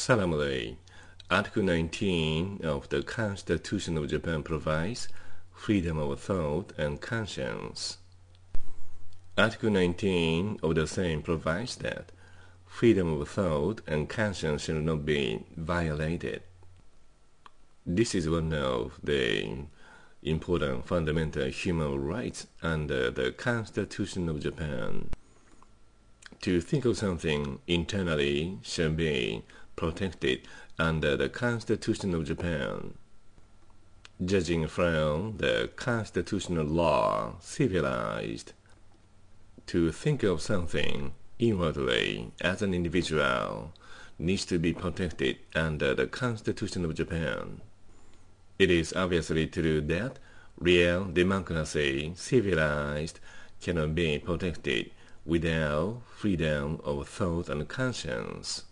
Solemnly, Article 19 of the Constitution of Japan provides freedom of thought and conscience. Article 19 of the same provides that freedom of thought and conscience shall not be violated. This is one of the important fundamental human rights under the Constitution of Japan. To think of something internally shall be protected under the Constitution of Japan. Judging from the constitutional law, civilized. To think of something inwardly as an individual needs to be protected under the Constitution of Japan. It is obviously true that real democracy, civilized, cannot be protected without freedom of thought and conscience.